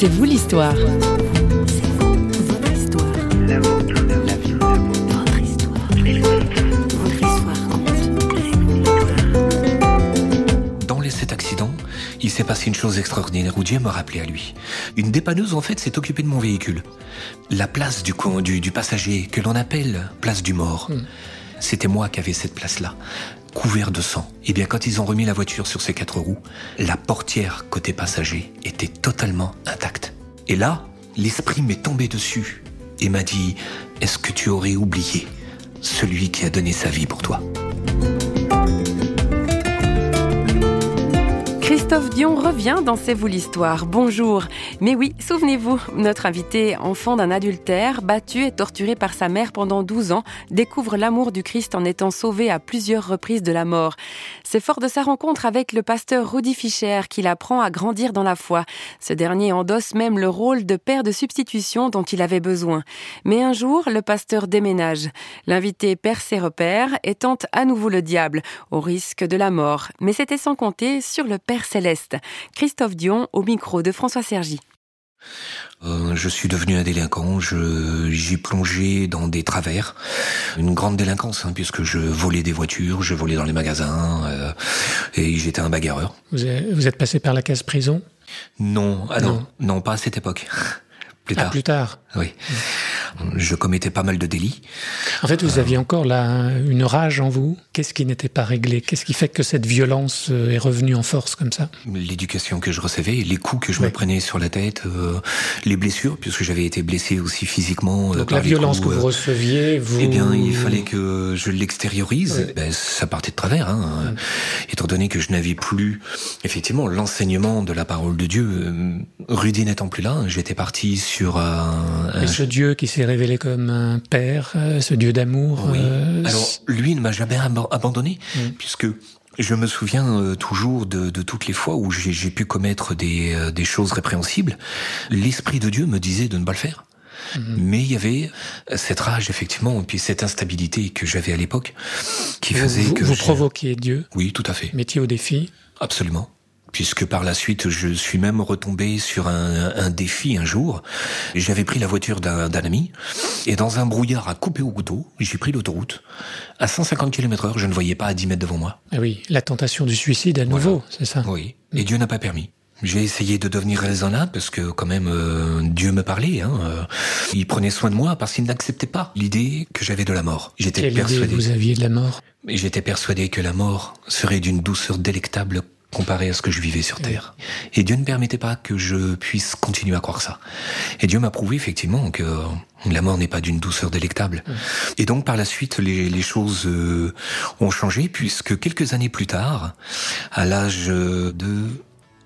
C'est vous l'histoire. Dans les sept accidents, il s'est passé une chose extraordinaire où Dieu m'a rappelé à lui. Une dépanneuse, en fait, s'est occupée de mon véhicule. La place du, du, du passager, que l'on appelle place du mort, c'était moi qui avais cette place-là, couvert de sang. Et bien, quand ils ont remis la voiture sur ses quatre roues, la portière côté passager était totalement intacte. Et là, l'esprit m'est tombé dessus et m'a dit, est-ce que tu aurais oublié celui qui a donné sa vie pour toi? Christophe Dion revient dans C'est vous l'histoire. Bonjour. Mais oui, souvenez-vous, notre invité, enfant d'un adultère, battu et torturé par sa mère pendant 12 ans, découvre l'amour du Christ en étant sauvé à plusieurs reprises de la mort. C'est fort de sa rencontre avec le pasteur Rudy Fischer qu'il apprend à grandir dans la foi. Ce dernier endosse même le rôle de père de substitution dont il avait besoin. Mais un jour, le pasteur déménage. L'invité perd ses repères et tente à nouveau le diable, au risque de la mort. Mais c'était sans compter sur le Père Céleste. Christophe Dion au micro de François Sergi. Euh, je suis devenu un délinquant, je- j'ai plongé dans des travers, une grande délinquance, hein, puisque je volais des voitures, je volais dans les magasins, euh, et j'étais un bagarreur. Vous êtes, vous êtes passé par la case prison? Non, ah non, Non. non, pas à cette époque. Plus Ah, tard. plus tard. Oui. Je commettais pas mal de délits. En fait, vous aviez encore là une rage en vous. Qu'est-ce qui n'était pas réglé? Qu'est-ce qui fait que cette violence euh, est revenue en force comme ça? L'éducation que je recevais, les coups que je me prenais sur la tête, euh, les blessures, puisque j'avais été blessé aussi physiquement. euh, Donc par la violence coups, que vous euh, receviez, vous... Eh bien, il fallait que je l'extériorise. Oui. Ben, ça partait de travers, hein. étant donné que je n'avais plus, effectivement, l'enseignement de la parole de Dieu. Euh, Rudy n'étant plus là, j'étais parti sur un. Et ce Dieu qui s'est révélé comme un père, euh, ce Dieu d'amour. Oui. euh, Alors, lui ne m'a jamais abandonné, Mm. puisque je me souviens euh, toujours de, de toutes les fois où j'ai pu commettre des, des choses répréhensibles. L'Esprit de Dieu me disait de ne pas le faire. Mhm. Mais il y avait cette rage, effectivement, et puis cette instabilité que j'avais à l'époque, qui faisait vous, que... vous provoquiez Dieu, Oui, tout à fait. mettiez au défi. Absolument. Puisque par la suite, je suis même retombé sur un, un défi un jour. J'avais pris la voiture d'un ami et dans un brouillard à couper au couteau, j'ai pris l'autoroute. À 150 km heure, je ne voyais pas à 10 mètres devant moi. Ah oui, la tentation du suicide à nouveau, c'est ça Oui. Et Dieu n'a pas permis. J'ai essayé de devenir raisonnable parce que quand même euh, Dieu me parlait. Hein, euh, il prenait soin de moi parce qu'il n'acceptait pas l'idée que j'avais de la mort. J'étais idée persuadé. vous aviez de la mort? J'étais persuadé que la mort serait d'une douceur délectable comparée à ce que je vivais sur Terre. Et Dieu ne permettait pas que je puisse continuer à croire ça. Et Dieu m'a prouvé effectivement que la mort n'est pas d'une douceur délectable. Et donc par la suite, les, les choses euh, ont changé puisque quelques années plus tard, à l'âge de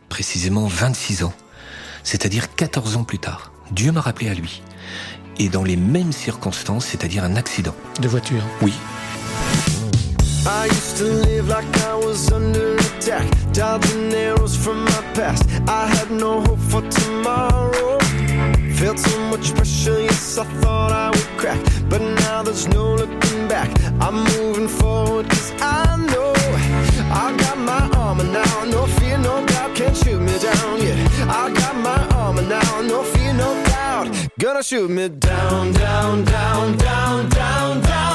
précisément 26 ans, c'est-à-dire 14 ans plus tard, Dieu m'a rappelé à lui. Et dans les mêmes circonstances, c'est-à-dire un accident. de voiture Oui, I used to live like I was under attack, dodging arrows from my past. I had no hope for tomorrow. Felt so much pressure, yes, I thought I would crack. But now there's no looking back. I'm moving forward, cause I know I got my armor now. No fear, no doubt, can't shoot me down. Yeah, I got my armor now. No fear, no doubt, gonna shoot me down, down, down, down, down, down.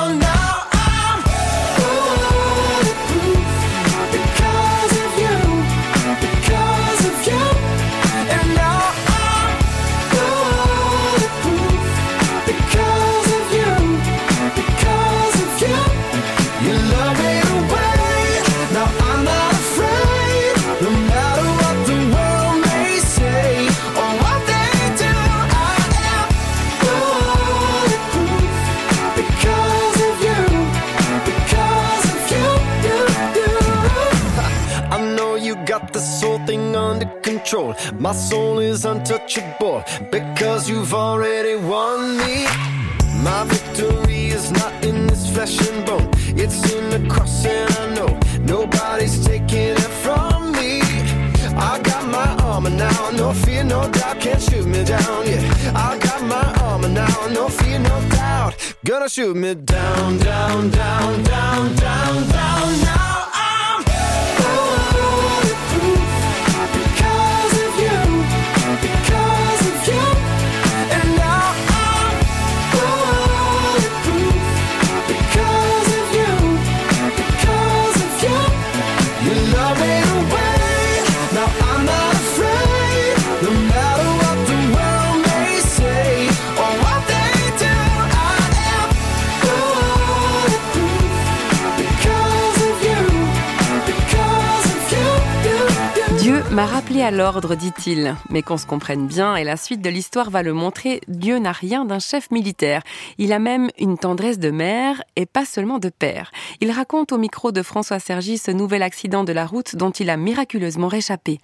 Control. My soul is untouchable because you've already won me. My victory is not in this flesh and bone, it's in the cross, and I know nobody's taking it from me. I got my armor now, no fear, no doubt, can't shoot me down. Yeah, I got my armor now, no fear, no doubt, gonna shoot me down, down, down, down, down, down. Now m'a rappelé à l'ordre, dit-il. Mais qu'on se comprenne bien, et la suite de l'histoire va le montrer, Dieu n'a rien d'un chef militaire. Il a même une tendresse de mère et pas seulement de père. Il raconte au micro de François Sergi ce nouvel accident de la route dont il a miraculeusement réchappé.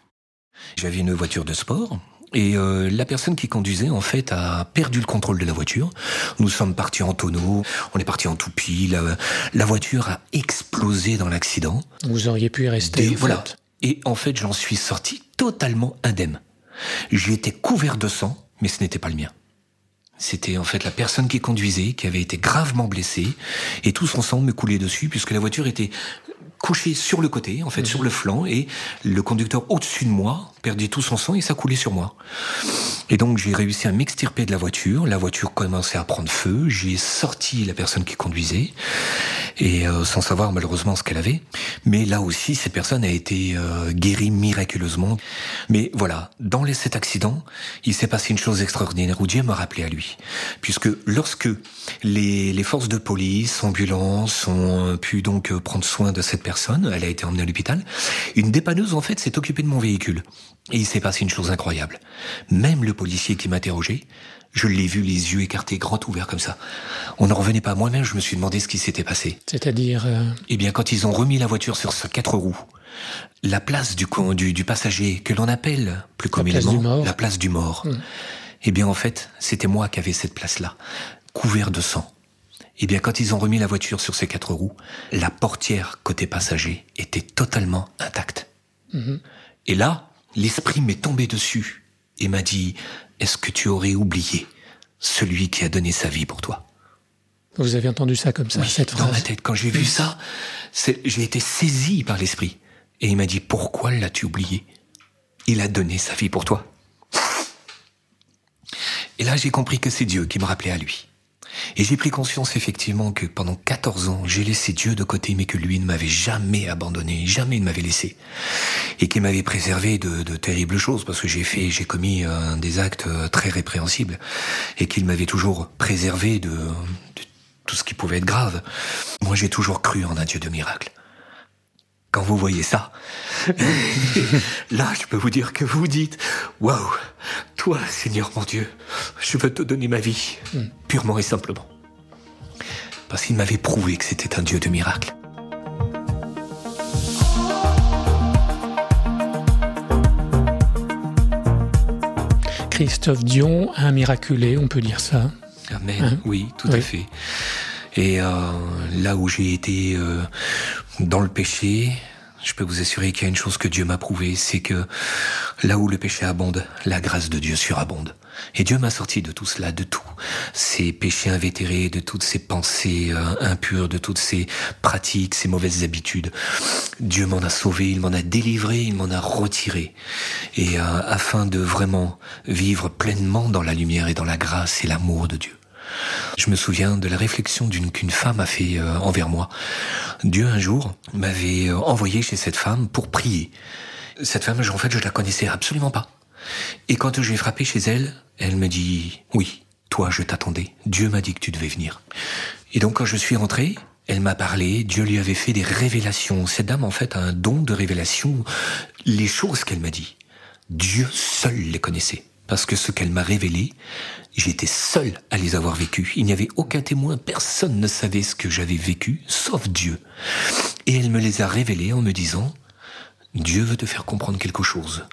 J'avais une voiture de sport. Et euh, la personne qui conduisait, en fait, a perdu le contrôle de la voiture. Nous sommes partis en tonneau, on est parti en toupie. La, la voiture a explosé dans l'accident. Vous auriez pu y rester. Des- en voilà. Et en fait, j'en suis sorti totalement indemne. J'étais couvert de sang, mais ce n'était pas le mien. C'était en fait la personne qui conduisait, qui avait été gravement blessée, et tout son sang me coulait dessus, puisque la voiture était couchée sur le côté, en fait, sur le flanc, et le conducteur au-dessus de moi perdait tout son sang et ça coulait sur moi. Et donc j'ai réussi à m'extirper de la voiture. La voiture commençait à prendre feu. J'ai sorti la personne qui conduisait et euh, sans savoir malheureusement ce qu'elle avait. Mais là aussi, cette personne a été euh, guérie miraculeusement. Mais voilà, dans cet accident, il s'est passé une chose extraordinaire où m'a rappelé à lui, puisque lorsque les, les forces de police, ambulances ont pu donc euh, prendre soin de cette personne, elle a été emmenée à l'hôpital. Une dépanneuse en fait s'est occupée de mon véhicule. Et il s'est passé une chose incroyable. Même le policier qui m'interrogeait, je l'ai vu les yeux écartés, grands ouverts comme ça. On n'en revenait pas. Moi-même, je me suis demandé ce qui s'était passé. C'est-à-dire, euh, Eh bien, quand ils ont remis la voiture sur ses quatre roues, la place du, du, du passager, que l'on appelle plus communément la place du mort, Hmm. eh bien, en fait, c'était moi qui avais cette place-là, couvert de sang. Eh bien, quand ils ont remis la voiture sur ses quatre roues, la portière côté passager était totalement intacte. Mhm. Et là, l'esprit m'est tombé dessus et m'a dit, est-ce que tu aurais oublié celui qui a donné sa vie pour toi? Vous avez entendu ça comme ça, oui, cette dans ma phrase. tête. Quand j'ai vu ça, j'ai été saisi par l'esprit. Et il m'a dit, pourquoi l'as-tu oublié? Il a donné sa vie pour toi. Et là, j'ai compris que c'est Dieu qui me rappelait à lui. Et j'ai pris conscience effectivement que pendant 14 ans, j'ai laissé Dieu de côté, mais que lui ne m'avait jamais abandonné, jamais ne m'avait laissé. Et qu'il m'avait préservé de, de terribles choses, parce que j'ai fait, j'ai commis des actes euh, très répréhensibles, et qu'il m'avait toujours préservé de, de tout ce qui pouvait être grave. Moi, j'ai toujours cru en un Dieu de miracle. Quand vous voyez ça, là, je peux vous dire que vous dites, waouh, toi, Seigneur mon Dieu, je veux te donner ma vie, purement et simplement. Parce qu'il m'avait prouvé que c'était un Dieu de miracle. Christophe Dion, un miraculé, on peut dire ça. Amen. Hein Oui, tout Oui. à fait. Et euh, là où j'ai été euh, dans le péché, je peux vous assurer qu'il y a une chose que Dieu m'a prouvé, c'est que là où le péché abonde, la grâce de Dieu surabonde. Et Dieu m'a sorti de tout cela, de tout. Ces péchés invétérés, de toutes ces pensées euh, impures, de toutes ces pratiques, ces mauvaises habitudes. Dieu m'en a sauvé, il m'en a délivré, il m'en a retiré. Et euh, afin de vraiment vivre pleinement dans la lumière et dans la grâce et l'amour de Dieu. Je me souviens de la réflexion d'une qu'une femme a fait euh, envers moi. Dieu un jour m'avait euh, envoyé chez cette femme pour prier. Cette femme, en fait, je la connaissais absolument pas. Et quand j'ai frappé chez elle, elle me dit "Oui, toi, je t'attendais. Dieu m'a dit que tu devais venir." Et donc quand je suis rentré, elle m'a parlé, Dieu lui avait fait des révélations. Cette dame, en fait, a un don de révélation. Les choses qu'elle m'a dit, Dieu seul les connaissait. Parce que ce qu'elle m'a révélé, j'étais seul à les avoir vécues. Il n'y avait aucun témoin, personne ne savait ce que j'avais vécu, sauf Dieu. Et elle me les a révélés en me disant, Dieu veut te faire comprendre quelque chose.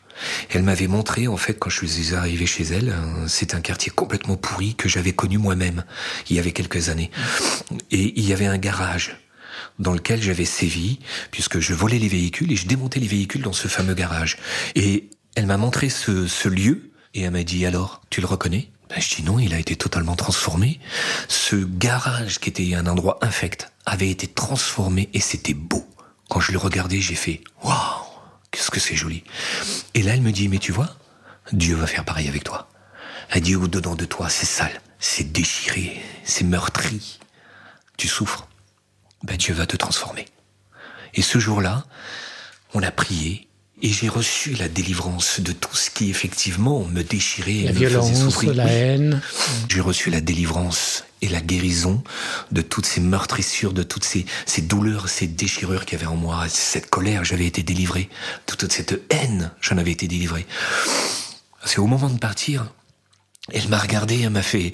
Elle m'avait montré, en fait, quand je suis arrivé chez elle, c'est un quartier complètement pourri que j'avais connu moi-même, il y avait quelques années. Et il y avait un garage dans lequel j'avais sévi, puisque je volais les véhicules et je démontais les véhicules dans ce fameux garage. Et elle m'a montré ce, ce lieu, et elle m'a dit, alors, tu le reconnais? Ben, Je dis non, il a été totalement transformé. Ce garage, qui était un endroit infect, avait été transformé et c'était beau. Quand je le regardais, j'ai fait, waouh, qu'est-ce que c'est joli. Et là, elle me dit, mais tu vois, Dieu va faire pareil avec toi. Elle dit, au-dedans de toi, c'est sale, c'est déchiré, c'est meurtri. Tu souffres. Ben, Dieu va te transformer. Et ce jour-là, on a prié et j'ai reçu la délivrance de tout ce qui effectivement me déchirait et La me faisait violence, souffrir. la haine. J'ai reçu la délivrance et la guérison de toutes ces meurtrissures, de toutes ces, ces douleurs, ces déchirures qu'il y avait en moi, cette colère, j'avais été délivré, de toute cette haine, j'en avais été délivré. C'est au moment de partir, elle m'a regardé, elle m'a fait...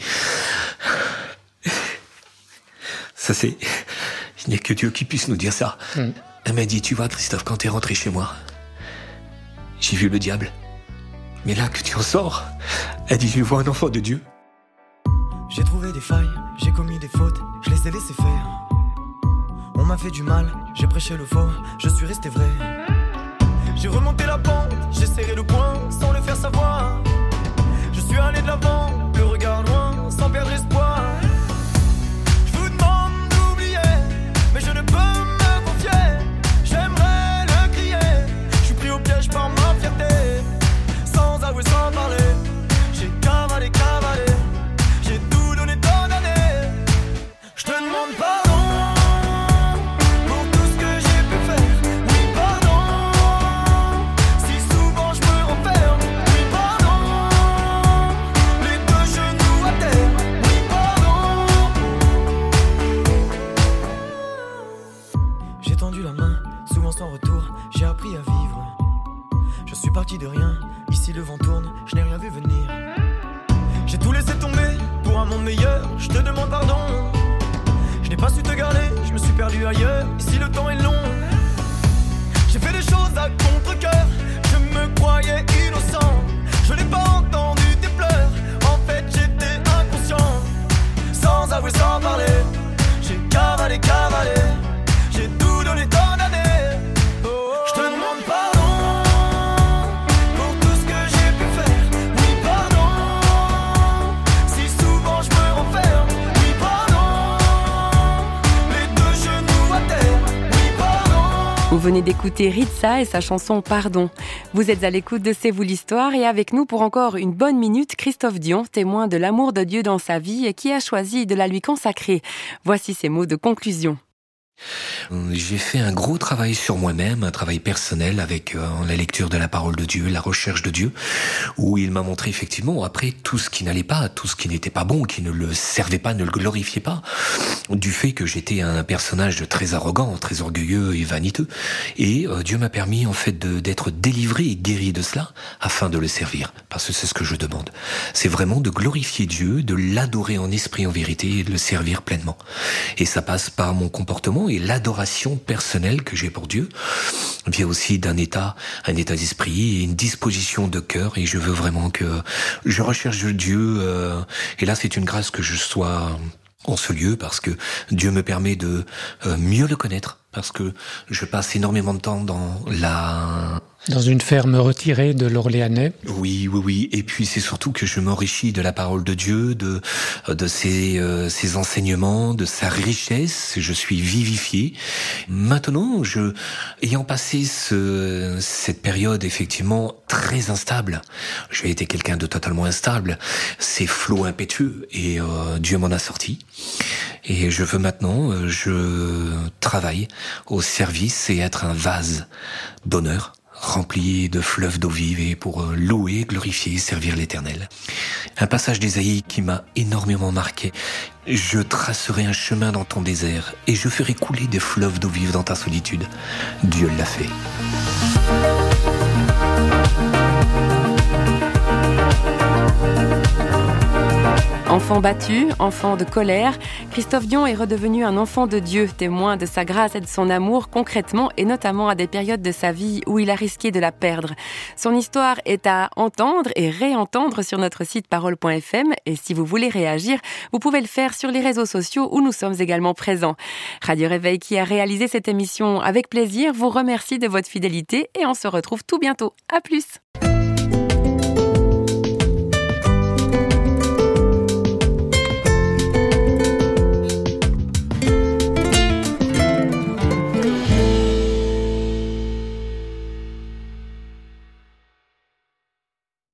Ça c'est... Il n'y a que Dieu qui puisse nous dire ça. Mm. Elle m'a dit, tu vois Christophe, quand t'es rentré chez moi, j'ai vu le diable. Mais là que tu en sors, elle dit, je vois un enfant de Dieu. J'ai trouvé des failles, j'ai commis des fautes, je les ai laissées faire. On m'a fait du mal, j'ai prêché le faux, je suis resté vrai. J'ai remonté la pente, j'ai serré le poing sans le faire savoir. Je suis allé de l'avant, suis parti de rien. Ici le vent tourne, je n'ai rien vu venir. J'ai tout laissé tomber pour un monde meilleur. Je te demande pardon. Je n'ai pas su te garder, je me suis perdu ailleurs. Ici le temps est long. J'ai fait des choses à contre-coeur. Je me croyais innocent. Je n'ai pas entendu tes pleurs. En fait, j'étais inconscient. Sans avouer, sans parler. J'ai cavalé, cavalé. Venez d'écouter Ritza et sa chanson Pardon. Vous êtes à l'écoute de C'est vous l'histoire et avec nous pour encore une bonne minute, Christophe Dion, témoin de l'amour de Dieu dans sa vie et qui a choisi de la lui consacrer. Voici ses mots de conclusion. J'ai fait un gros travail sur moi-même, un travail personnel avec euh, la lecture de la parole de Dieu, la recherche de Dieu, où il m'a montré effectivement après tout ce qui n'allait pas, tout ce qui n'était pas bon, qui ne le servait pas, ne le glorifiait pas, du fait que j'étais un personnage très arrogant, très orgueilleux et vaniteux. Et euh, Dieu m'a permis en fait d'être délivré et guéri de cela afin de le servir, parce que c'est ce que je demande. C'est vraiment de glorifier Dieu, de l'adorer en esprit, en vérité, et de le servir pleinement. Et ça passe par mon comportement et l'adoration personnelle que j'ai pour Dieu vient aussi d'un état, un état d'esprit et une disposition de cœur. Et je veux vraiment que je recherche Dieu. euh, et là, c'est une grâce que je sois en ce lieu parce que Dieu me permet de euh, mieux le connaître parce que je passe énormément de temps dans la Dans une ferme retirée de l'Orléanais. oui, oui, oui. Et puis c'est surtout que je m'enrichis de la parole de Dieu, de de ses euh, ses enseignements, de sa richesse. Je suis vivifié. Maintenant, je ayant passé ce cette période effectivement très instable, j'ai été quelqu'un de totalement instable. Ces flots impétueux et euh, Dieu m'en a sorti. Et je veux maintenant, euh, je travaille au service et être un vase d'honneur rempli de fleuves d'eau vive et pour euh, louer, glorifier et servir l'Éternel. Un passage d'Ésaïe qui m'a énormément marqué. Je tracerai un chemin dans ton désert et je ferai couler des fleuves d'eau vive dans ta solitude. Dieu l'a fait. Enfant battu, enfant de colère, Christophe Dion est redevenu un enfant de Dieu, témoin de sa grâce et de son amour concrètement et notamment à des périodes de sa vie où il a risqué de la perdre. Son histoire est à entendre et réentendre sur notre site parole.fm et si vous voulez réagir, vous pouvez le faire sur les réseaux sociaux où nous sommes également présents. Radio Réveil qui a réalisé cette émission avec plaisir vous remercie de votre fidélité et on se retrouve tout bientôt. À plus!